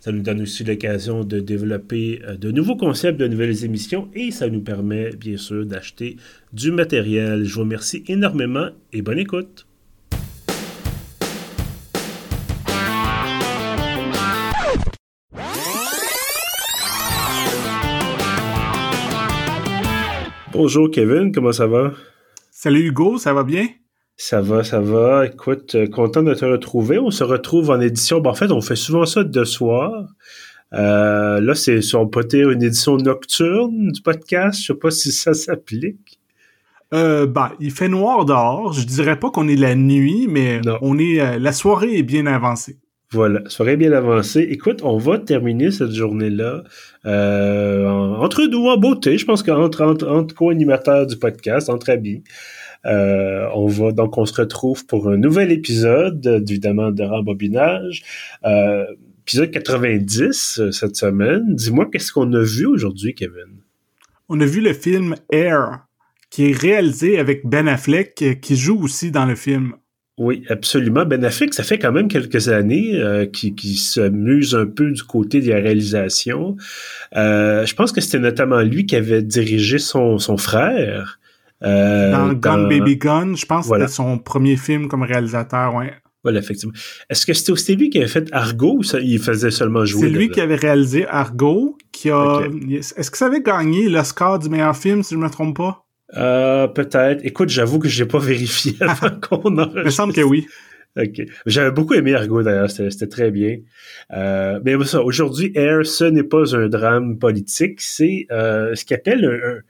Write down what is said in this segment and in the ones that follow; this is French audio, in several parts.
Ça nous donne aussi l'occasion de développer euh, de nouveaux concepts, de nouvelles émissions et ça nous permet bien sûr d'acheter du matériel. Je vous remercie énormément et bonne écoute. Bonjour Kevin, comment ça va? Salut Hugo, ça va bien? Ça va, ça va. Écoute, euh, content de te retrouver. On se retrouve en édition. en fait, on fait souvent ça de soir. Euh, là, c'est on peut dire une édition nocturne du podcast. Je sais pas si ça s'applique. Euh, bah, il fait noir dehors. Je dirais pas qu'on est la nuit, mais on est euh, la soirée est bien avancée. Voilà, soirée bien avancée. Écoute, on va terminer cette journée-là euh, entre nous en beauté. Je pense qu'entre entre, entre co-animateurs du podcast, entre amis. Euh, on va donc on se retrouve pour un nouvel épisode, évidemment, de rembobinage. Euh, épisode 90 euh, cette semaine. Dis-moi, qu'est-ce qu'on a vu aujourd'hui, Kevin? On a vu le film Air, qui est réalisé avec Ben Affleck, qui joue aussi dans le film. Oui, absolument. Ben Affleck, ça fait quand même quelques années euh, qui, qui s'amuse un peu du côté de la réalisation. Euh, je pense que c'était notamment lui qui avait dirigé son, son frère. Euh, dans, Gun Baby Gun, je pense que c'était son premier film comme réalisateur, ouais. Voilà, effectivement. Est-ce que c'était aussi lui qui avait fait Argo ou ça, il faisait seulement jouer? C'est lui qui avait réalisé Argo, qui a... Est-ce que ça avait gagné l'Oscar du meilleur film, si je ne me trompe pas? Euh, peut-être. Écoute, j'avoue que j'ai pas vérifié avant qu'on en Il me semble que oui. OK. J'avais beaucoup aimé Argo d'ailleurs, c'était très bien. Euh, mais ça, aujourd'hui, Air, ce n'est pas un drame politique, c'est euh, ce qu'appelle un, un,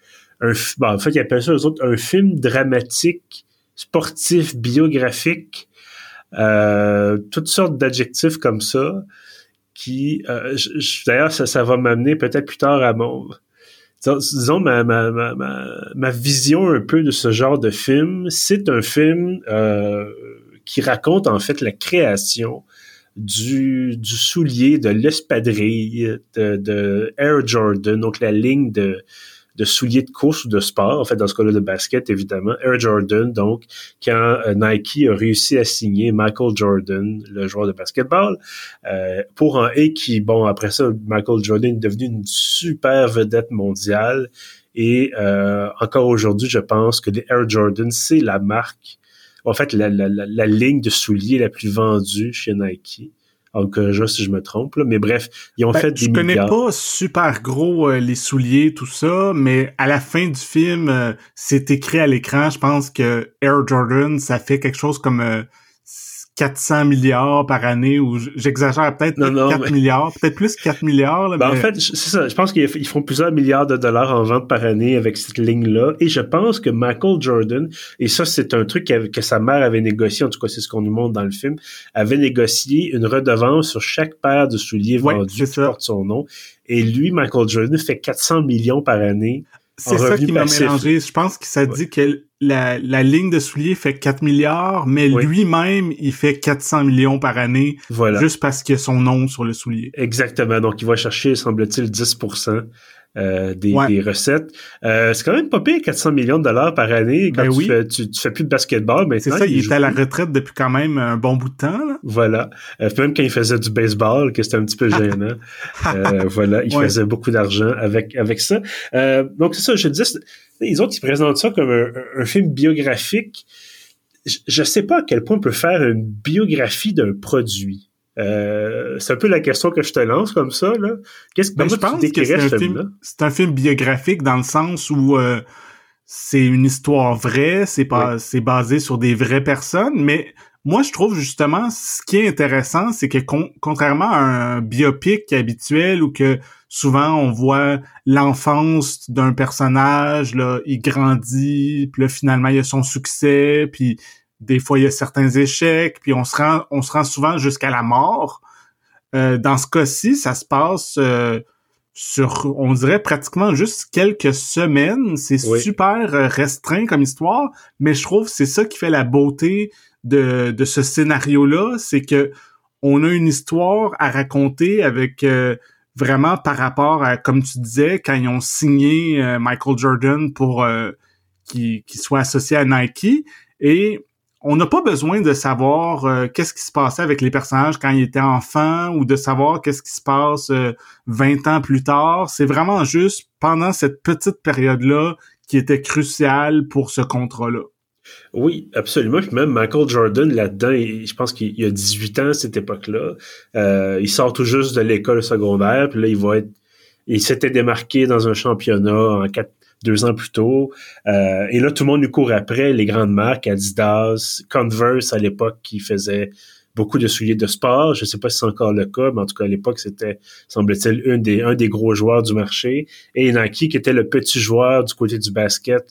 bon, en fait, ils appellent ça eux autres un film dramatique, sportif, biographique, euh, toutes sortes d'adjectifs comme ça, qui, euh, d'ailleurs, ça, ça va m'amener peut-être plus tard à mon disons, ma, ma, ma, ma, vision un peu de ce genre de film, c'est un film euh, qui raconte en fait la création du, du soulier, de l'espadrille de, de Air Jordan, donc la ligne de, de souliers de course ou de sport, en fait, dans ce cas-là de basket, évidemment. Air Jordan, donc, quand euh, Nike a réussi à signer Michael Jordan, le joueur de basketball, euh, pour un et qui, bon, après ça, Michael Jordan est devenu une super vedette mondiale. Et euh, encore aujourd'hui, je pense que les Air Jordan, c'est la marque, en fait, la, la, la, la ligne de souliers la plus vendue chez Nike je si je me trompe, là. mais bref, ils ont ben, fait des Je connais pas super gros euh, les souliers, tout ça, mais à la fin du film, euh, c'est écrit à l'écran, je pense que Air Jordan, ça fait quelque chose comme euh, 400 milliards par année ou j'exagère peut-être 4 milliards, peut-être plus 4 milliards. Ben, en fait, c'est ça. Je pense qu'ils font plusieurs milliards de dollars en vente par année avec cette ligne-là. Et je pense que Michael Jordan, et ça, c'est un truc que sa mère avait négocié, en tout cas, c'est ce qu'on nous montre dans le film, avait négocié une redevance sur chaque paire de souliers vendus qui porte son nom. Et lui, Michael Jordan, fait 400 millions par année. C'est ça qui m'a mélangé. Je pense que ça dit que la, la ligne de souliers fait 4 milliards, mais lui-même, il fait 400 millions par année, voilà. juste parce qu'il a son nom sur le soulier. Exactement. Donc, il va chercher, semble-t-il, 10 euh, des, des, recettes. Euh, c'est quand même pas pire 400 millions de dollars par année quand ben tu, fais, tu, fais plus de basketball. C'est ça, il, il était à la retraite depuis quand même un bon bout de temps. Là. Voilà. Euh, même quand il faisait du baseball, que c'était un petit peu gênant. Euh, voilà, il faisait beaucoup d'argent avec avec ça. Euh, donc c'est ça, je dis, les autres ils présentent ça comme un, un film biographique. Je, je sais pas à quel point on peut faire une biographie d'un produit. Euh, c'est un peu la question que je te lance comme ça. Là. Qu'est-ce que ben, je pense que c'est un, film, c'est un film biographique dans le sens où euh, c'est une histoire vraie, c'est pas, c'est basé sur des vraies personnes, mais moi je trouve justement ce qui est intéressant, c'est que contrairement à un biopic habituel où que souvent on voit l'enfance d'un personnage, là, il grandit, puis là finalement il a son succès, puis des fois il y a certains échecs, puis on se rend, on se rend souvent jusqu'à la mort. Euh, dans ce cas-ci, ça se passe euh, sur, on dirait pratiquement juste quelques semaines. C'est super euh, restreint comme histoire, mais je trouve que c'est ça qui fait la beauté de, de ce scénario-là, c'est que on a une histoire à raconter avec euh, vraiment par rapport à, comme tu disais, quand ils ont signé Michael Jordan pour qu'il soit associé à Nike. Et on n'a pas besoin de savoir euh, qu'est-ce qui se passait avec les personnages quand ils étaient enfants ou de savoir qu'est-ce qui se passe 20 euh, ans plus tard. C'est vraiment juste pendant cette petite période-là qui était cruciale pour ce contrat-là. Oui, absolument. même Michael Jordan, là-dedans, je pense qu'il y a 18 ans à cette époque-là. Euh, il sort tout juste de l'école secondaire, puis là, il va être... Il s'était démarqué dans un championnat en quatre deux ans plus tôt. Euh, et là, tout le monde nous court après, les grandes marques, Adidas, Converse à l'époque qui faisait beaucoup de souliers de sport. Je ne sais pas si c'est encore le cas, mais en tout cas, à l'époque, c'était, semble-t-il, un des, un des gros joueurs du marché. Et Nike, qui était le petit joueur du côté du basket,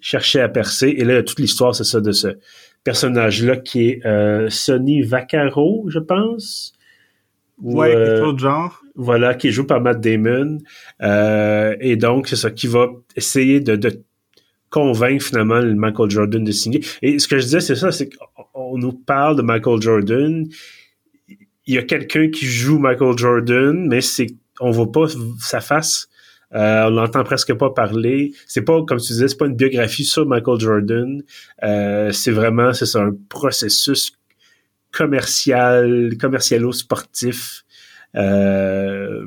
cherchait à percer. Et là, toute l'histoire, c'est ça, de ce personnage-là qui est euh, Sonny Vaccaro, je pense. Ouais, quelque euh, chose de genre voilà, qui joue par Matt Damon. Euh, et donc, c'est ça, qui va essayer de, de convaincre finalement Michael Jordan de signer. Et ce que je disais, c'est ça, c'est qu'on nous parle de Michael Jordan. Il y a quelqu'un qui joue Michael Jordan, mais c'est on voit pas sa face. Euh, on l'entend presque pas parler. C'est pas, comme tu disais, c'est pas une biographie sur Michael Jordan. Euh, c'est vraiment, c'est ça, un processus commercial, commercialo-sportif. Euh,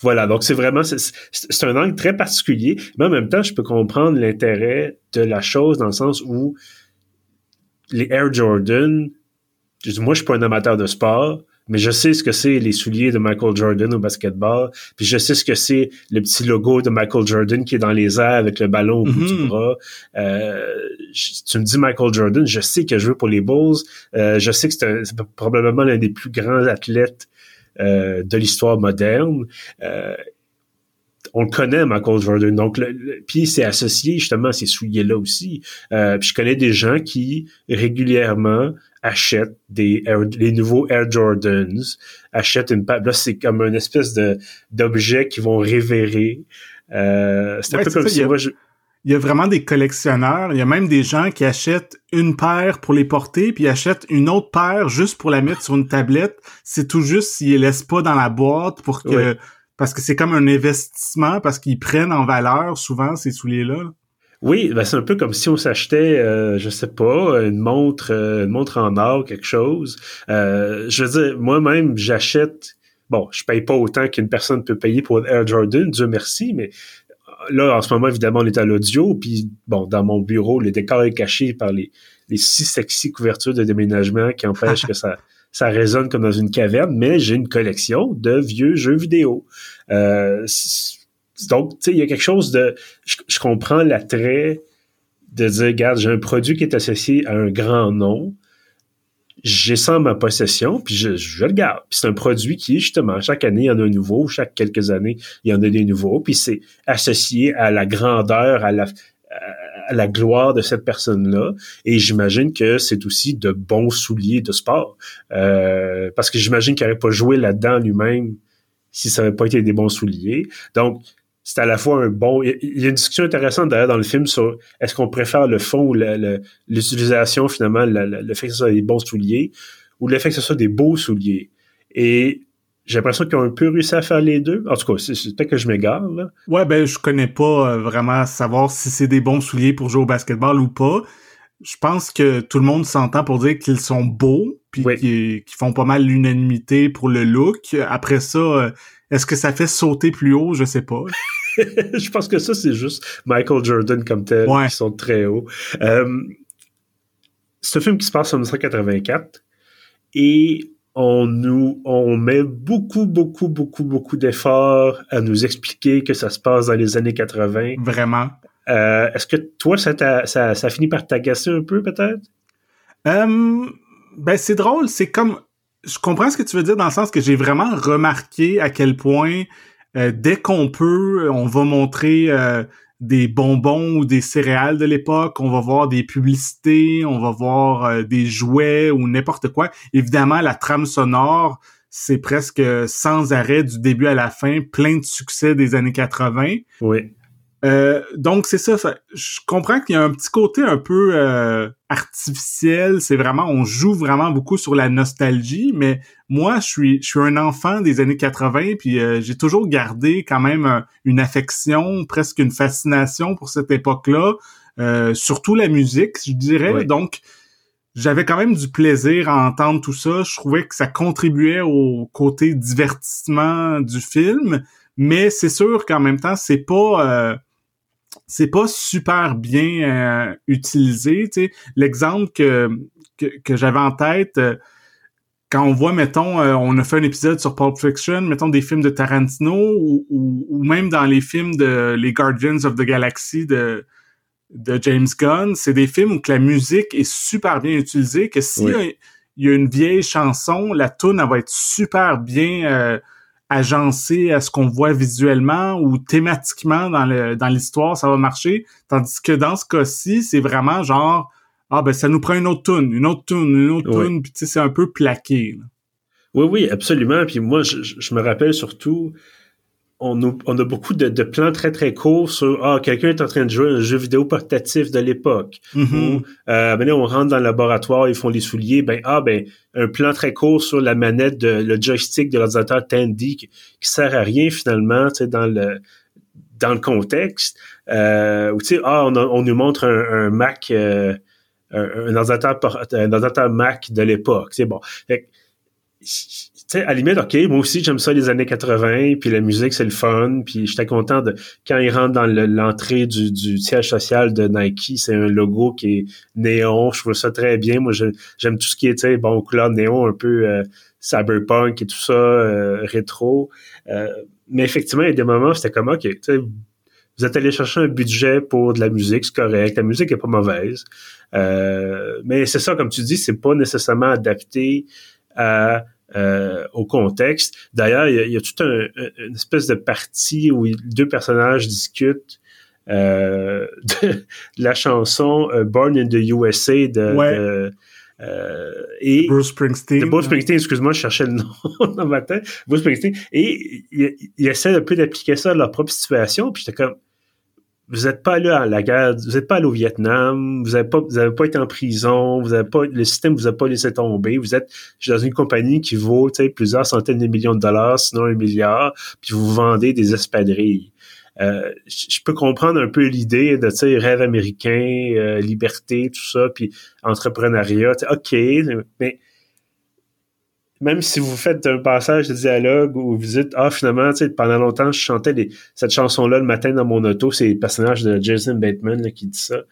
voilà, donc c'est vraiment, c'est un angle très particulier, mais en même temps, je peux comprendre l'intérêt de la chose dans le sens où les Air Jordan, moi je suis pas un amateur de sport, mais je sais ce que c'est les souliers de Michael Jordan au basketball, puis je sais ce que c'est le petit logo de Michael Jordan qui est dans les airs avec le ballon au bout du mm-hmm. bras. Euh, tu me dis Michael Jordan, je sais que je veux pour les Bulls, euh, je sais que c'est probablement l'un des plus grands athlètes euh, de l'histoire moderne. On le connaît, Michael Jordan. Donc, le, puis c'est associé justement à ces souliers-là aussi. Euh, puis je connais des gens qui régulièrement achètent des les nouveaux Air Jordans, achètent une Là, c'est comme une espèce de d'objet qu'ils vont révérer. Euh, c'est un peu comme si il y a vraiment des collectionneurs. Il y a même des gens qui achètent une paire pour les porter, puis achètent une autre paire juste pour la mettre sur une tablette. C'est tout juste s'ils les laissent pas dans la boîte pour que... Parce que c'est comme un investissement, parce qu'ils prennent en valeur souvent ces souliers-là. Oui, ben c'est un peu comme si on s'achetait, euh, je sais pas, une montre, euh, une montre en or, quelque chose. Euh, je veux dire, moi-même, j'achète bon, je paye pas autant qu'une personne peut payer pour Air Jordan, Dieu merci, mais là, en ce moment, évidemment, on est à l'audio, puis bon, dans mon bureau, le décor est caché par les, les six sexy couvertures de déménagement qui empêchent que ça, ça résonne comme dans une caverne, mais j'ai une collection de vieux jeux vidéo. Euh, donc, tu sais, il y a quelque chose de... Je, comprends l'attrait de dire, regarde, j'ai un produit qui est associé à un grand nom, j'ai ça en ma possession, puis je, je le garde. Puis c'est un produit qui, justement, chaque année, il y en a un nouveau, chaque quelques années, il y en a des nouveaux, puis c'est associé à la grandeur, à la, la gloire de cette personne-là. Et j'imagine que c'est aussi de bons souliers de sport. Euh, parce que j'imagine qu'il n'aurait pas joué là-dedans lui-même si ça n'avait pas été des bons souliers. Donc, c'est à la fois un bon. Il y a une discussion intéressante d'ailleurs dans le film sur est-ce qu'on préfère le fond ou l'utilisation finalement, le, fait que ce soit des bons souliers ou le fait que ce soit des beaux souliers. Et j'ai l'impression qu'ils ont un peu réussi à faire les deux. En tout cas, c'est peut-être que je m'égare, là. Ouais, ben, je connais pas euh, vraiment savoir si c'est des bons souliers pour jouer au basketball ou pas. Je pense que tout le monde s'entend pour dire qu'ils sont beaux, puis qu'ils font pas mal l'unanimité pour le look. Après ça, euh, est-ce que ça fait sauter plus haut? Je sais pas. je pense que ça, c'est juste Michael Jordan comme tel, qui sont très hauts. Euh, c'est un film qui se passe en 1984 et on nous on met beaucoup beaucoup beaucoup beaucoup d'efforts à nous expliquer que ça se passe dans les années 80. Vraiment. Euh, est-ce que toi ça, ça ça finit par t'agacer un peu peut-être? Euh, Ben c'est drôle, c'est comme je comprends ce que tu veux dire dans le sens que j'ai vraiment remarqué à quel point euh, dès qu'on peut, on va montrer euh, des bonbons ou des céréales de l'époque, on va voir des publicités, on va voir euh, des jouets ou n'importe quoi. Évidemment, la trame sonore, c'est presque sans arrêt du début à la fin, plein de succès des années 80. Oui. Euh, donc c'est ça, je comprends qu'il y a un petit côté un peu euh, artificiel, c'est vraiment on joue vraiment beaucoup sur la nostalgie, mais moi je suis je suis un enfant des années 80 puis euh, j'ai toujours gardé quand même une affection, presque une fascination pour cette époque-là, surtout la musique, je dirais. Donc j'avais quand même du plaisir à entendre tout ça, je trouvais que ça contribuait au côté divertissement du film, mais c'est sûr qu'en même temps c'est pas c'est pas super bien euh, utilisé. L'exemple que, que, j'avais en tête, euh, quand on voit, mettons, euh, on a fait un épisode sur Pulp Fiction, mettons des films de Tarantino ou, ou, même dans les films de les Guardians of the Galaxy de, de James Gunn, c'est des films où que la musique est super bien utilisée, que s'il y, a une vieille chanson, la tune elle va être super bien agencé à ce qu'on voit visuellement ou thématiquement dans le dans l'histoire, ça va marcher. Tandis que dans ce cas-ci, c'est vraiment genre ah ben ça nous prend une autre tune, une autre tune, une autre tune, puis c'est un peu plaqué. Oui, oui, absolument. Puis moi, je me rappelle surtout on a, beaucoup de, plans très très courts sur ah quelqu'un est en train de jouer un jeu vidéo portatif de l'époque. Mm-hmm. ou euh, ben on rentre dans le laboratoire ils font les souliers ben ah ben un plan très court sur la manette de le joystick de l'ordinateur Tandy qui, sert à rien finalement tu sais dans le dans le contexte. Euh, ou tu sais ah on, nous montre un, Mac euh, un, ordinateur un ordinateur Mac de l'époque c'est bon sais, à limite, OK, moi aussi, j'aime ça les années 80, puis la musique, c'est le fun, puis j'étais content de... Quand ils rentrent dans l'entrée du, du, siège social de Nike, c'est un logo qui est néon, je trouve ça très bien. Moi, j'aime tout ce qui est, tu bon, couleur néon, un peu euh, cyberpunk et tout ça, euh, rétro. Euh, mais effectivement, il y a des moments c'était comme, OK, tu sais, vous êtes allé chercher un budget pour de la musique, c'est correct, la musique est pas mauvaise. mais c'est ça, comme tu dis, c'est pas nécessairement adapté à euh, au contexte. D'ailleurs, il y a, toute une espèce de partie où deux personnages discutent euh, de, la chanson euh, Born in the USA de, et Bruce Springsteen. De Bruce Springsteen, excuse-moi, je cherchais le nom dans ma tête. Bruce Springsteen. Et il essaie un peu d'appliquer ça à leur propre situation. Puis j'étais comme, vous n'êtes pas allé à la guerre, vous n'êtes pas allé au Vietnam, vous n'avez pas, vous avez pas été en prison, vous avez pas, le système vous a pas laissé tomber, vous êtes dans une compagnie qui vaut, plusieurs centaines de millions de dollars, sinon un milliard, puis vous vendez des espadrilles. Euh, je peux comprendre un peu l'idée de, rêve américain, euh, liberté, tout ça, puis entrepreneuriat, ok, mais même si vous faites un passage de dialogue où vous dites ah finalement tu sais pendant longtemps je chantais cette chanson là le matin dans mon auto. C'est le personnage de Jason Bateman qui dit ça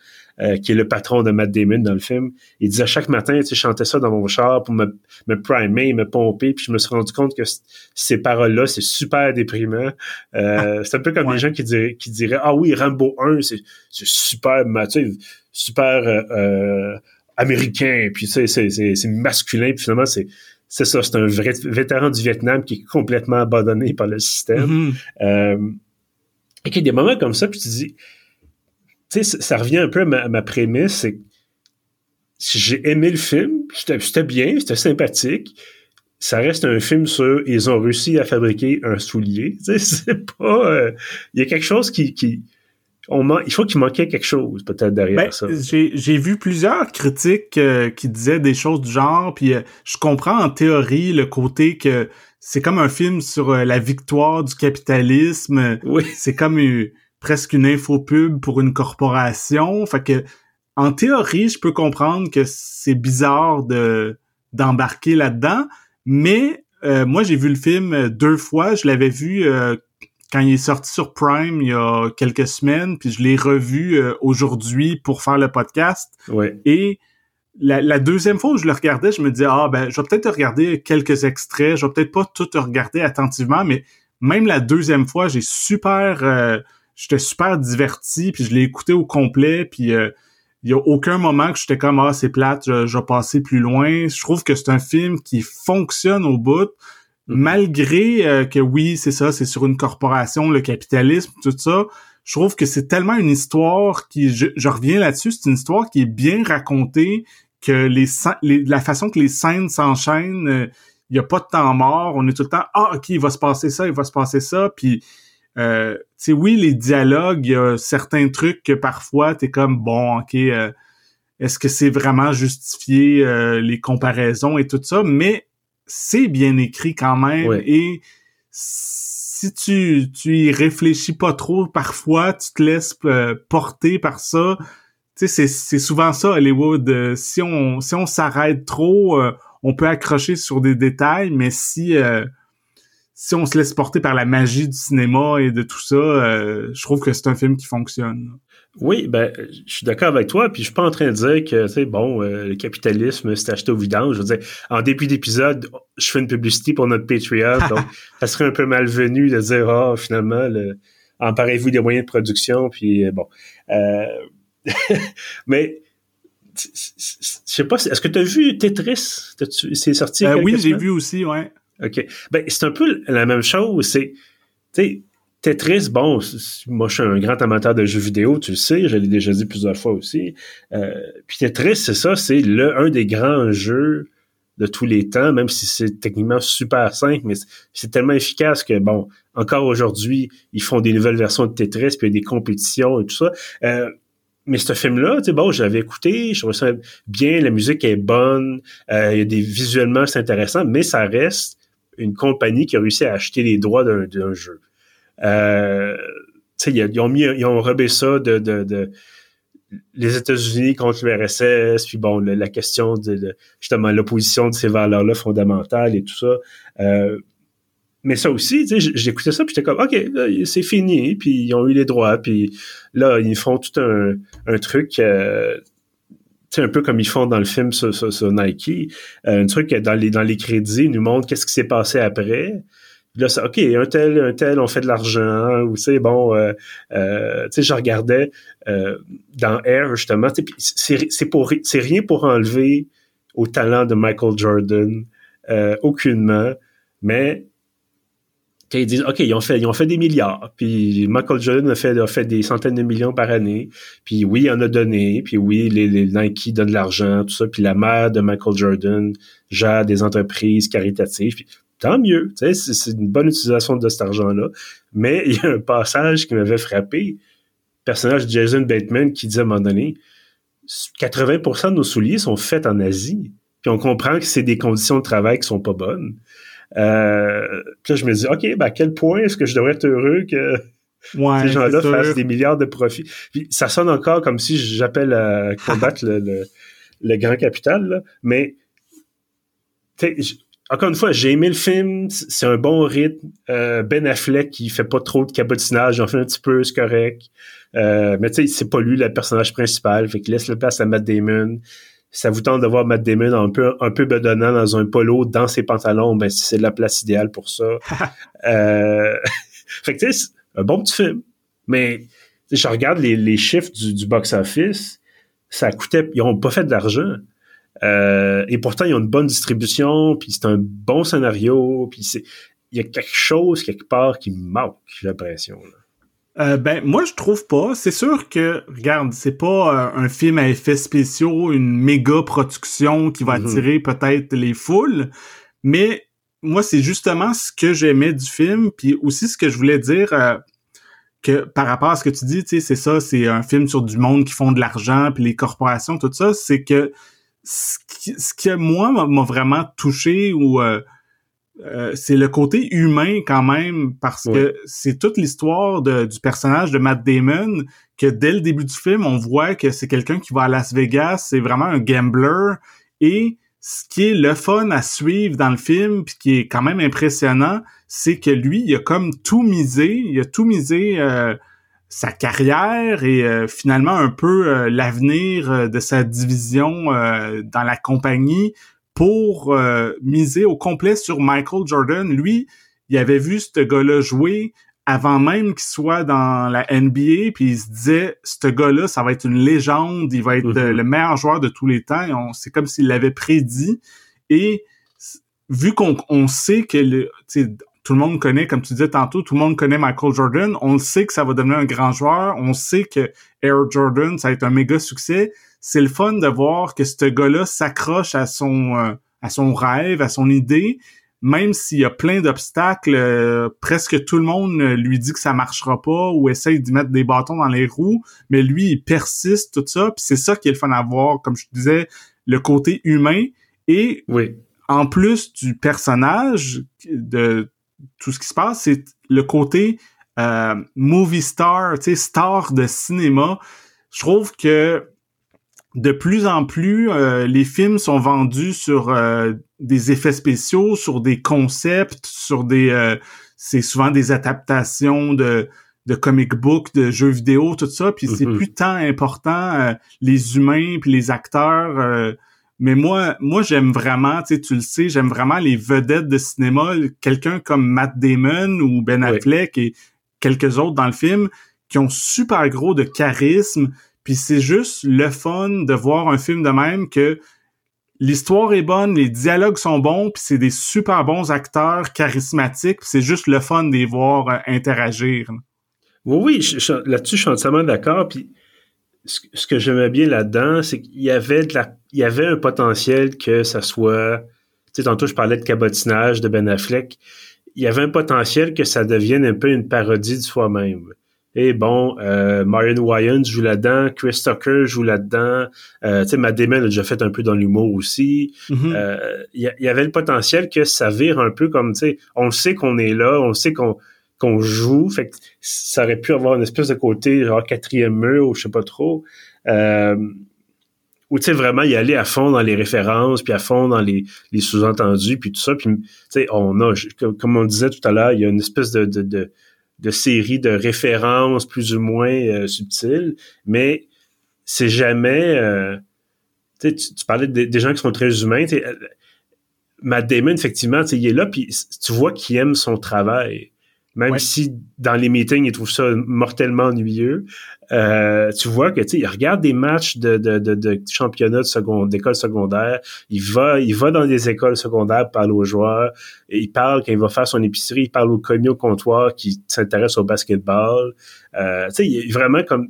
euh, qui est le patron de Matt Damon dans le film. Il disait chaque matin tu sais je chantais ça dans mon char pour me, me primer me pomper puis je me suis rendu compte que ces paroles là c'est super déprimant. Euh, c'est un peu comme les gens qui diraient qui diraient ah oui Rambo 1 c'est c'est super tu sais super euh, euh américain puis c'est c'est c'est masculin puis finalement c'est c'est ça, c'est un vrai vétéran du Vietnam qui est complètement abandonné par le système. Mm-hmm. euh, et qu'il y a des moments comme ça, puis tu dis, tu sais, ça revient un peu à ma, prémisse, c'est j'ai aimé le film, c'était bien, c'était sympathique. Ça reste un film sur ils ont réussi à fabriquer un soulier. Tu sais, c'est pas. Euh, il y a quelque chose qui, qui il faut qu'il manquait quelque chose peut-être derrière ben, ça. J'ai vu plusieurs critiques euh, qui disaient des choses du genre, puis euh, je comprends en théorie le côté que c'est comme un film sur euh, la victoire du capitalisme. Oui. C'est comme presque une infopub pour une corporation. Fait que en théorie, je peux comprendre que c'est bizarre de d'embarquer là-dedans, mais moi j'ai vu le film deux fois. Je l'avais vu quand il est sorti sur Prime il y a quelques semaines, puis je l'ai revu euh, aujourd'hui pour faire le podcast. Ouais. Et la, deuxième fois où je le regardais, je me disais ah ben je vais peut-être regarder quelques extraits, je vais peut-être pas tout regarder attentivement, mais même la deuxième fois, j'ai super euh, j'étais super diverti, puis je l'ai écouté au complet, puis euh, il y a aucun moment que j'étais comme ah c'est plate, je, je vais passer plus loin. Je trouve que c'est un film qui fonctionne au bout malgré euh, que oui, c'est ça, c'est sur une corporation, le capitalisme, tout ça, je trouve que c'est tellement une histoire qui, je, reviens là-dessus, c'est une histoire qui est bien racontée, que les, la façon que les scènes s'enchaînent, euh, il y a pas de temps mort, on est tout le temps ah ok il va se passer ça, il va se passer ça, puis euh, tu oui les dialogues, il y a certains trucs que parfois t'es comme bon ok euh, est-ce que c'est vraiment justifié euh, les comparaisons et tout ça, mais c'est bien écrit quand même et si tu tu y réfléchis pas trop parfois tu te laisses porter par ça. Tu sais c'est souvent ça Hollywood si on si on s'arrête trop on peut accrocher sur des détails, mais si euh, si on se laisse porter par la magie du cinéma et de tout ça, euh, je trouve que c'est un film qui fonctionne. Oui, ben, je suis d'accord avec toi, puis je suis pas en train de dire que, tu sais, bon, euh, le capitalisme, c'est acheté au vidange. Je veux dire, en début d'épisode, je fais une publicité pour notre Patreon, donc ça serait un peu malvenu de dire, ah, oh, finalement, le, emparez-vous des moyens de production, puis bon. mais je sais pas, est-ce que tu as vu Tetris? C'est sorti? Euh, oui, j'ai vu aussi, ouais. OK. Ben, c'est un peu la même chose. C'est, tu Tetris, bon, moi je suis un grand amateur de jeux vidéo, tu le sais, je l'ai déjà dit plusieurs fois aussi. Euh, puis Tetris, c'est ça, c'est le un des grands jeux de tous les temps, même si c'est techniquement super simple, mais c'est tellement efficace que, bon, encore aujourd'hui, ils font des nouvelles versions de Tetris, puis il y a des compétitions et tout ça. Euh, mais ce film-là, tu sais, bon, je l'avais écouté, je trouvais ça bien, la musique est bonne, euh, il y a des visuellement c'est intéressant, mais ça reste une compagnie qui a réussi à acheter les droits d'un jeu. Euh, ils, ont mis, ils ont rebé ça de, de, de les États-Unis contre l'URSS, puis bon, la, question de, justement l'opposition de ces valeurs-là fondamentales et tout ça. Euh, mais ça aussi, j'écoutais ça, puis j'étais comme, OK, c'est fini, puis ils ont eu les droits, puis là, ils font tout un, un truc, euh, un peu comme ils font dans le film sur, sur, Nike, euh, un truc dans les, dans les crédits, ils nous montre qu'est-ce qui s'est passé après. Là, ça, OK, un tel, un tel, on fait de l'argent, ou sais, bon, euh, euh, tu sais, je regardais euh, dans Air, justement, c'est pour c'est rien pour enlever au talent de Michael Jordan, aucunement, mais ils disent OK, ils ont fait ils ont fait des milliards, puis Michael Jordan a fait a fait des centaines de millions par année, puis oui, il en a donné, puis oui, les, les Nike donnent de l'argent, tout ça, puis la mère de Michael Jordan gère des entreprises caritatives, puis tant mieux, tu sais, c'est une bonne utilisation de cet argent-là, mais il y a un passage qui m'avait frappé, personnage de Jason Bateman qui dit à un moment donné 80% de nos souliers sont faits en Asie, puis on comprend que c'est des conditions de travail qui sont pas bonnes. Euh, puis là, je me dis, OK, ben, à quel point est-ce que je devrais être heureux que ces gens-là fassent des milliards de profits? Puis ça sonne encore comme si j'appelle à combattre le, le, grand capital, là. mais encore une fois, j'ai aimé le film, c'est un bon rythme. Euh, ben Affleck, qui fait pas trop de cabotinage, j'en fais un petit peu, c'est correct. Euh, mais tu sais, c'est pas lui le personnage principal, fait qu'il laisse la place à Matt Damon ça vous tente de voir Matt Damon un peu, un peu bedonnant dans un polo, dans ses pantalons, ben c'est la place idéale pour ça. euh, fait que tu sais, un bon petit film. Mais je regarde les, les chiffres du, du box-office, ça coûtait, ils ont pas fait d'argent. Euh, et pourtant, ils ont une bonne distribution, puis c'est un bon scénario, puis c'est il y a quelque chose quelque part qui manque, j'ai l'impression. Euh, ben moi je trouve pas. C'est sûr que regarde, c'est pas euh, un film à effets spéciaux, une méga production qui va mhm. attirer peut-être les foules, mais moi c'est justement ce que j'aimais du film, puis aussi ce que je voulais dire euh, que par rapport à ce que tu dis, tu sais, c'est ça, c'est un film sur du monde qui font de l'argent, puis les corporations, tout ça, c'est que ce qui, ce qui moi m'a vraiment touché ou euh, c'est le côté humain quand même parce que c'est toute l'histoire du personnage de Matt Damon que dès le début du film on voit que c'est quelqu'un qui va à Las Vegas c'est vraiment un gambler. Et ce qui est le fun à suivre dans le film puis qui est quand même impressionnant c'est que lui il a comme tout misé il a tout misé euh, sa carrière et euh, finalement un peu l'avenir de sa division dans la compagnie pour euh, miser au complet sur Michael Jordan. Lui, il avait vu ce gars-là jouer avant même qu'il soit dans la NBA, puis il se disait, ce gars-là, ça va être une légende, il va être mm-hmm. le meilleur joueur de tous les temps. C'est comme s'il l'avait prédit. Et vu qu'on sait que le, tout le monde connaît, comme tu disais tantôt, tout le monde connaît Michael Jordan, on sait que ça va devenir un grand joueur, on sait que Air Jordan, ça va être un méga succès. C'est le fun de voir que ce gars-là s'accroche à son euh, à son rêve, à son idée, même s'il y a plein d'obstacles, euh, presque tout le monde lui dit que ça marchera pas ou essaye d'y mettre des bâtons dans les roues, mais lui, il persiste, tout ça, puis c'est ça qui est le fun à voir, comme je disais, le côté humain. Et oui. en plus du personnage, de tout ce qui se passe, c'est le côté euh, movie star, tu sais, star de cinéma. Je trouve que de plus en plus, euh, les films sont vendus sur euh, des effets spéciaux, sur des concepts, sur des... Euh, c'est souvent des adaptations de, de comic book, de jeux vidéo, tout ça. Puis c'est mm-hmm. plus tant important les humains puis les acteurs. Mais moi, moi j'aime vraiment, tu sais, tu le sais, j'aime vraiment les vedettes de cinéma. Quelqu'un comme Matt Damon ou Ben Affleck et quelques autres dans le film qui ont super gros de charisme puis c'est juste le fun de voir un film de même que l'histoire est bonne, les dialogues sont bons, puis c'est des super bons acteurs charismatiques, c'est juste le fun de les voir euh, interagir. Oui, oui, là-dessus, je suis entièrement d'accord. Puis ce, que j'aimais bien là-dedans, c'est qu'il y avait de la, il y avait un potentiel que ça soit, tu sais, tantôt je parlais de cabotinage de Ben Affleck, il y avait un potentiel que ça devienne un peu une parodie de soi-même. Et bon, euh, Marion Wayans joue là-dedans, Chris Tucker joue là-dedans, euh, tu sais, Matt Damon a déjà fait un peu dans l'humour aussi. Mm-hmm. Euh, il y, avait le potentiel que ça vire un peu comme, tu sais, on sait qu'on est là, on sait qu'on qu'on joue, fait que ça aurait pu avoir une espèce de côté genre quatrième mur ou je sais pas trop. Euh, ou tu sais vraiment y aller à fond dans les références puis à fond dans les, sous-entendus puis tout ça puis tu sais on a comme on disait tout à l'heure il y a une espèce de, de, de de séries de références plus ou moins euh, subtiles, mais c'est jamais... Euh, tu, tu parlais des gens qui sont très humains. Euh, Matt Damon, effectivement, il est là, puis tu vois qu'il aime son travail. Même si dans les meetings, il trouve ça mortellement ennuyeux, euh, tu vois que tu sais, il regarde des matchs de, de, de, de championnat de d'école secondaire. Il va, il va dans des écoles secondaires, parle aux joueurs. Et il parle quand il va faire son épicerie, il parle aux commis au comptoir qui s'intéressent au basketball. Euh, tu sais, il est vraiment comme,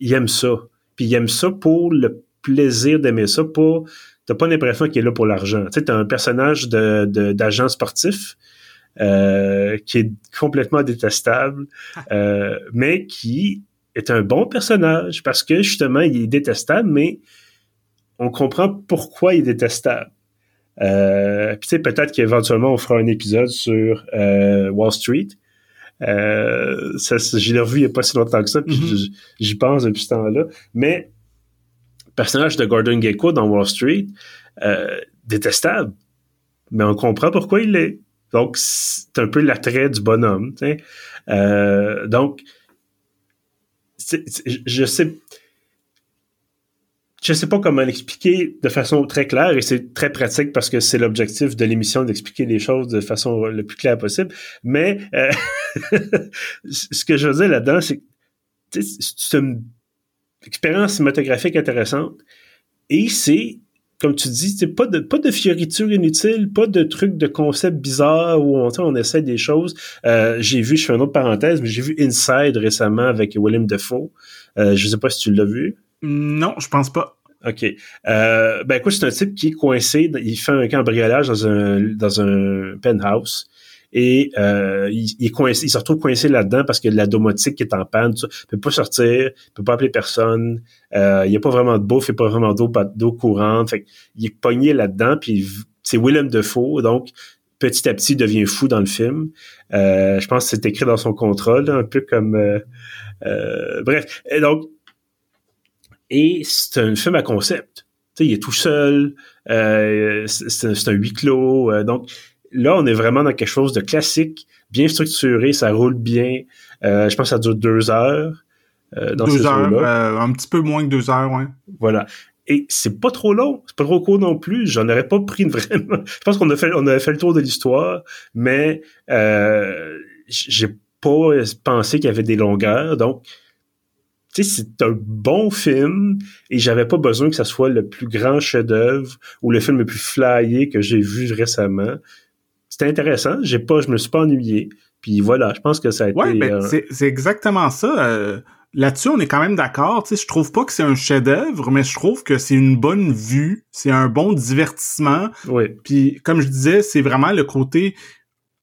il aime ça. Puis il aime ça pour le plaisir d'aimer ça. Pour, t'as pas l'impression qu'il est là pour l'argent. Tu sais, t'as un personnage de d'agent sportif euh, qui est complètement détestable, euh, mais qui est un bon personnage parce que justement, il est détestable, mais on comprend pourquoi il est détestable. Euh, tu sais, peut-être qu'éventuellement, on fera un épisode sur Wall Street. Euh, ça, j'ai revu il n'y a pas si longtemps que ça, puis mm-hmm. j'y pense depuis ce temps-là. Mais le personnage de Gordon Gekko dans Wall Street, euh, détestable. Mais on comprend pourquoi il l'est. Donc, c'est un peu l'attrait du bonhomme. Euh, donc, je sais je sais pas comment l'expliquer de façon très claire et c'est très pratique parce que c'est l'objectif de l'émission d'expliquer les choses de façon le plus claire possible. Mais euh, ce que je veux dire là-dedans, c'est que c'est une expérience cinématographique intéressante et c'est comme tu dis, pas de pas de fioritures inutiles, pas de trucs de concepts bizarres où on, on essaie des choses. Euh, j'ai vu, je fais une autre parenthèse, mais j'ai vu Inside récemment avec William Defoe. Euh, je sais pas si tu l'as vu. Non, je pense pas. OK. Euh, ben écoute, c'est un type qui est coincé, il fait un cambriolage dans un dans un penthouse et euh, il, coincé, il se retrouve coincé là-dedans parce que la domotique est en panne, il peut pas sortir, il peut pas appeler personne, euh, il n'y a pas vraiment de bouffe, il n'y a pas vraiment d'eau d'eau courante, fait il est pogné là-dedans, puis c'est Willem Defoe, donc petit à petit il devient fou dans le film. Euh, je pense que c'est écrit dans son contrat, un peu comme euh, euh, bref. Et donc et c'est un film à concept. sais, il est tout seul, euh, c'est un huis clos, donc là, on est vraiment dans quelque chose de classique, bien structuré, ça roule bien. Euh, je pense que ça dure deux heures. Euh, dans deux heures, euh, un petit peu moins que deux heures, ouais. Voilà. Et c'est pas trop long, c'est pas trop court non plus. J'en aurais pas pris vraiment. Je pense qu'on a fait, on avait fait le tour de l'histoire, mais j'ai pas pensé qu'il y avait des longueurs. Donc, tu sais, c'est un bon film et j'avais pas besoin que ça soit le plus grand chef-d'œuvre ou le film le plus flyé que j'ai vu récemment c'était intéressant. J'ai pas, je me suis pas ennuyé. Puis voilà, je pense que ça a ouais, été. Ben, c'est exactement ça. Euh, là-dessus, on est quand même d'accord. Je trouve pas que c'est un chef-d'œuvre, mais je trouve que c'est une bonne vue, c'est un bon divertissement. Oui. Puis, comme je disais, c'est vraiment le côté.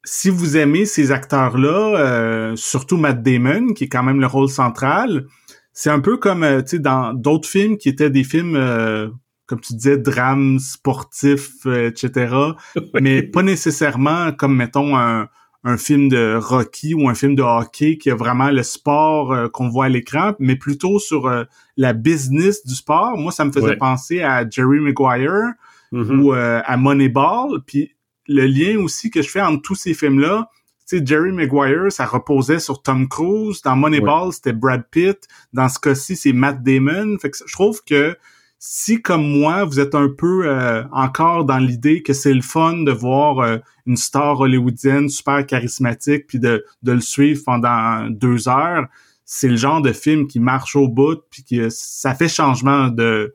Si vous aimez ces acteurs-là, euh, surtout Matt Damon, qui est quand même le rôle central, c'est un peu comme euh, dans d'autres films qui étaient des films euh, comme tu disais drames sportifs, etc. Mais pas nécessairement comme mettons un un film de Rocky ou un film de hockey qui a vraiment le sport euh, qu'on voit à l'écran, mais plutôt sur euh, la business du sport. Moi, ça me faisait penser à Jerry Maguire mm-hmm. ou euh, à Moneyball. Puis le lien aussi que je fais entre tous ces films-là, tu sais, Jerry Maguire, ça reposait sur Tom Cruise. Dans Moneyball, c'était Brad Pitt. Dans ce cas-ci, c'est Matt Damon. Fait que je trouve que si comme moi vous êtes un peu euh, encore dans l'idée que c'est le fun de voir euh, une star hollywoodienne super charismatique puis de, de le suivre pendant deux heures, c'est le genre de film qui marche au bout puis que ça fait changement de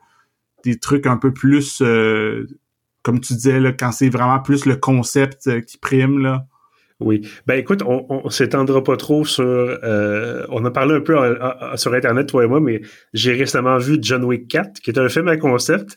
des trucs un peu plus euh, comme tu disais là, quand c'est vraiment plus le concept qui prime là. Oui. Ben écoute, on, on s'étendra pas trop sur. Euh, on a parlé un peu sur Internet, toi et moi, mais j'ai récemment vu John Wick 4, qui est un film à concept.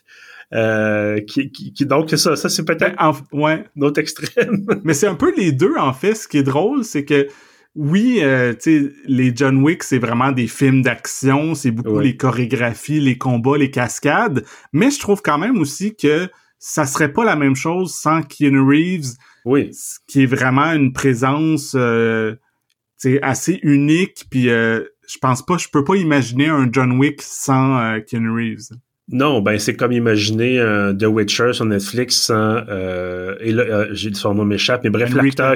Euh, qui, qui, donc ça, ça c'est peut-être ben, ouais. notre extrême. mais c'est un peu les deux en fait. Ce qui est drôle, c'est que oui, euh, tu sais, les John Wick, c'est vraiment des films d'action, c'est beaucoup les chorégraphies, les combats, les cascades, mais je trouve quand même aussi que ça serait pas la même chose sans Keanu Reeves oui. Qui est vraiment une présence euh, assez unique. Puis euh, je pense pas, je peux pas imaginer un John Wick sans euh, Ken Reeves. Non, ben c'est comme imaginer un The Witcher sur Netflix sans et là j'ai son nom m'échappe, mais bref l'acteur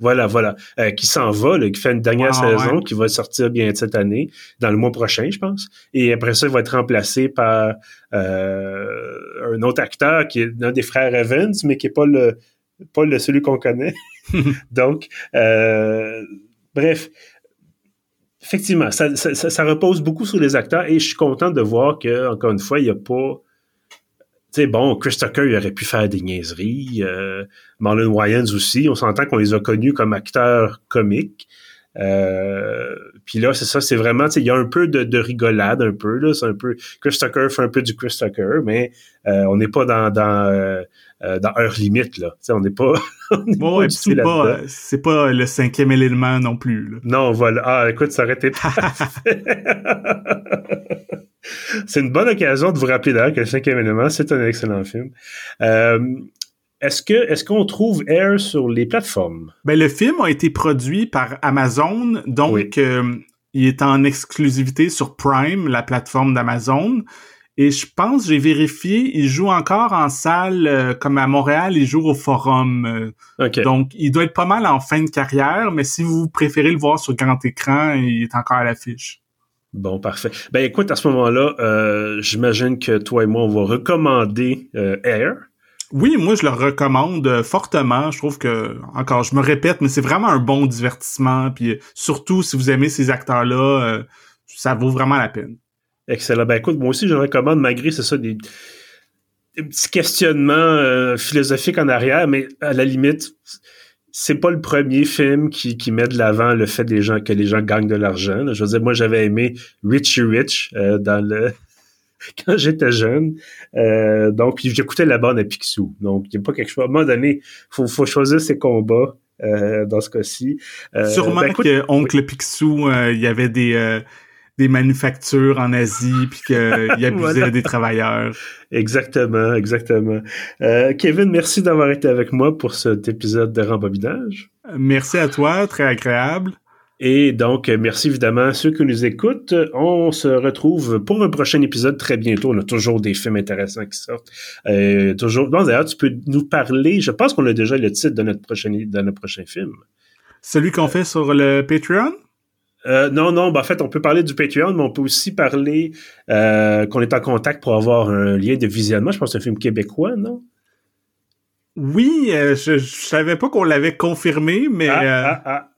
voilà, voilà, qui s'en va, là, qui fait une dernière saison, qui va sortir bien cette année, dans le mois prochain, je pense. Et après ça, il va être remplacé par un autre acteur qui est l'un des frères Evans, mais qui est pas le pas le celui qu'on connaît. Donc, euh, bref, effectivement, ça, ça, repose beaucoup sur les acteurs et je suis content de voir que encore une fois, il n'y a pas. Tu sais, bon, Chris Tucker, il aurait pu faire des niaiseries. Euh, Marlon Wayans aussi. On s'entend qu'on les a connus comme acteurs comiques. Euh, puis là, c'est ça, c'est vraiment, il y a un peu de, rigolade, un peu, là, c'est un peu, Chris Tucker fait un peu du Chris Tucker, mais euh, on n'est pas dans, dans, euh, euh dans heure limite, là, on n'est pas... bon, c'est pas, c'est pas le cinquième élément non plus, là. Non, voilà, ah, écoute, ça aurait été c'est une bonne occasion de vous rappeler d'ailleurs que le cinquième élément, c'est un excellent film. Est-ce que est-ce qu'on trouve Air sur les plateformes? Ben le film a été produit par Amazon, donc euh, il est en exclusivité sur Prime, la plateforme d'Amazon. Et je pense, j'ai vérifié, il joue encore en salle, euh, comme à Montréal, il joue au Forum. Euh. Donc, il doit être pas mal en fin de carrière, mais si vous préférez le voir sur grand écran, il est encore à l'affiche. Bon, parfait. Ben écoute, à ce moment-là, j'imagine que toi et moi, on va recommander Air. Oui, moi je le recommande euh, fortement. Je trouve que, encore, je me répète, mais c'est vraiment un bon divertissement. Puis euh, surtout si vous aimez ces acteurs-là, euh, ça vaut vraiment la peine. Excellent. Ben écoute, moi aussi je le recommande, malgré c'est ça, des, petits questionnements philosophiques en arrière, mais à la limite, c'est pas le premier film qui, qui met de l'avant le fait des gens que les gens gagnent de l'argent. Je veux dire, moi j'avais aimé Richie Rich dans le quand j'étais jeune. Euh, donc, j'écoutais la bande à Picsou. Donc, il n'y a pas quelque chose. À un moment donné, il faut, choisir ses combats. Euh, dans ce cas-ci. Euh, Sûrement ben, que Oncle Picsou, il y avait des, des manufactures en Asie puis qu'il abusait des travailleurs. Exactement, exactement. Kevin, merci d'avoir été avec moi pour cet épisode de Rembobinage. Merci à toi, très agréable. Et donc, merci évidemment à ceux qui nous écoutent. On se retrouve pour un prochain épisode très bientôt. On a toujours des films intéressants qui sortent. Euh, toujours. Bon, d'ailleurs, tu peux nous parler. Je pense qu'on a déjà le titre de notre prochain, de notre prochain film. Celui qu'on fait sur le Patreon? Euh, non, non, ben, en fait, on peut parler du Patreon, mais on peut aussi parler euh, qu'on est en contact pour avoir un lien de visionnement. Je pense que c'est un film québécois, non? Oui, euh, je, je savais pas qu'on l'avait confirmé, mais... Ah, ah, ah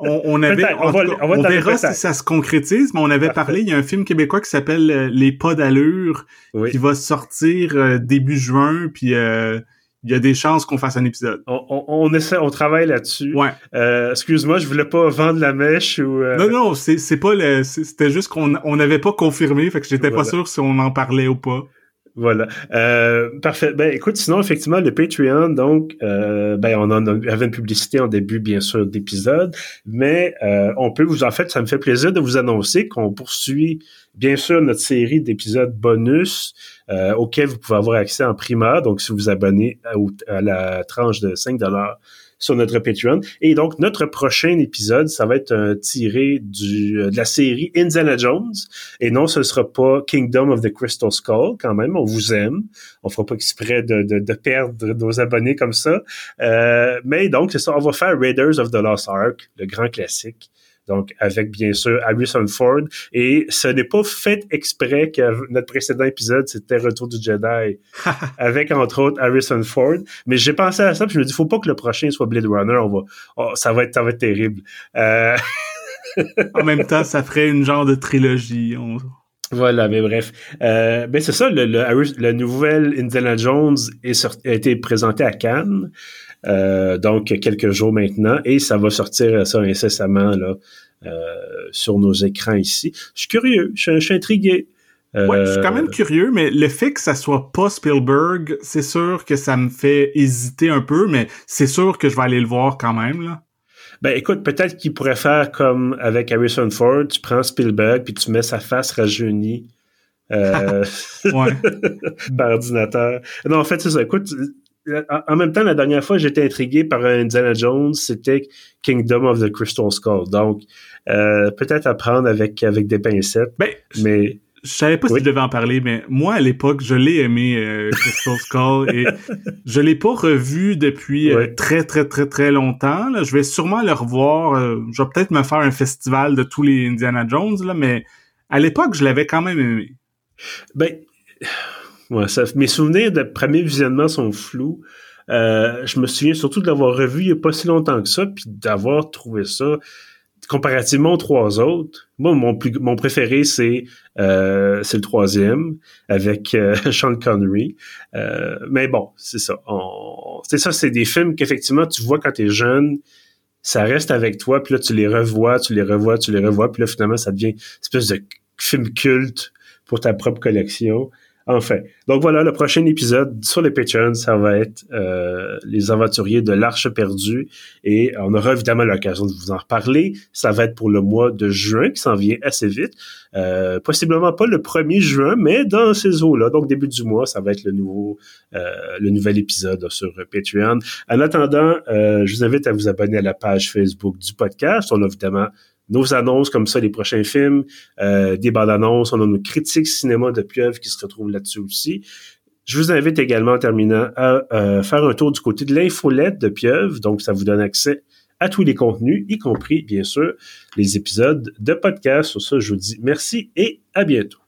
on, avait, on, verra si ça se concrétise, mais on avait parlé, il y a un film québécois qui s'appelle euh, Les pas d'allure, qui va sortir euh, début juin, puis euh, il y a des chances qu'on fasse un épisode. On, essaie, on travaille là-dessus. Ouais. Euh, excuse-moi, je voulais pas vendre la mèche ou. Euh, non, non, c'est, c'est pas le, c'était juste qu'on on n'avait pas confirmé, fait que j'étais pas sûr si on en parlait ou pas. Voilà. Euh, parfait. Ben écoute, sinon effectivement le Patreon, donc euh, ben on en avait une publicité en début bien sûr d'épisode, mais euh, on peut vous en fait, ça me fait plaisir de vous annoncer qu'on poursuit bien sûr notre série d'épisodes bonus euh, auxquels vous pouvez avoir accès en primaire. Donc si vous vous abonnez à, à la tranche de 5 dollars sur notre Patreon. Et donc, notre prochain épisode, ça va être un tiré du, euh, de la série Indiana Jones. Et non, ce ne sera pas Kingdom of the Crystal Skull, quand même. On vous aime. On fera pas exprès de, de, de perdre nos abonnés comme ça. Euh, mais donc, c'est ça. On va faire Raiders of the Lost Ark, le grand classique donc avec bien sûr Harrison Ford. Et ce n'est pas fait exprès que notre précédent épisode, c'était Retour du Jedi, avec entre autres Harrison Ford. Mais j'ai pensé à ça, puis je me dis, faut pas que le prochain soit Blade Runner. On va, oh, ça va être, ça va être terrible. Euh... en même temps, ça ferait une genre de trilogie. Voilà, mais bref. Euh, ben c'est ça, le, le, nouvel Indiana Jones est a été présenté à Cannes. Euh, donc quelques jours maintenant, et ça va sortir ça incessamment là, euh, sur nos écrans ici. Je suis curieux, je, suis intrigué. Ouais, je suis quand même euh, curieux, mais le fait que ça soit pas Spielberg, c'est sûr que ça me fait hésiter un peu, mais c'est sûr que je vais aller le voir quand même, là. Ben écoute, peut-être qu'il pourrait faire comme avec Harrison Ford, tu prends Spielberg puis tu mets sa face rajeunie euh, par ordinateur. Non, en fait, c'est ça. Écoute, en même temps, la dernière fois, j'étais intrigué par Indiana Jones, c'était Kingdom of the Crystal Skull. Donc, euh, peut-être à prendre avec, avec des pincettes. Ben, mais je savais pas si je devais en parler, mais moi, à l'époque, je l'ai aimé, euh, Crystal Skull, et je l'ai pas revu depuis euh, très, très, très, très longtemps. Là. Je vais sûrement le revoir. je vais peut-être me faire un festival de tous les Indiana Jones, là, mais à l'époque, je l'avais quand même aimé. Ben mes souvenirs de premier visionnement sont flous. Euh, je me souviens surtout de l'avoir revu il n'y a pas si longtemps que ça, puis d'avoir trouvé ça comparativement aux trois autres. Moi, mon plus, mon préféré, c'est euh, le troisième avec euh, Sean Connery. mais bon, c'est ça. C'est ça, c'est des films qu'effectivement tu vois quand tu es jeune, ça reste avec toi, puis là tu les revois, tu les revois, tu les revois, puis là finalement ça devient une espèce de film culte pour ta propre collection. Enfin, donc voilà, le prochain épisode sur les Patreons, ça va être euh, les aventuriers de l'Arche perdue et on aura évidemment l'occasion de vous en reparler. Ça va être pour le mois de juin qui s'en vient assez vite. Euh, possiblement pas le 1er juin, mais dans ces eaux-là, donc début du mois, ça va être le nouveau, euh, le nouvel épisode sur Patreon. En attendant, je vous invite à vous abonner à la page Facebook du podcast. On a évidemment nos annonces comme ça, les prochains films, euh, des bandes annonces, on a nos critiques cinéma de pieuvre qui se retrouvent là-dessus aussi. Je vous invite également en terminant à euh, faire un tour du côté de l'infolette de Pieuvre, donc ça vous donne accès à tous les contenus, y compris bien sûr les épisodes de podcast. Sur ça, je vous dis merci et à bientôt.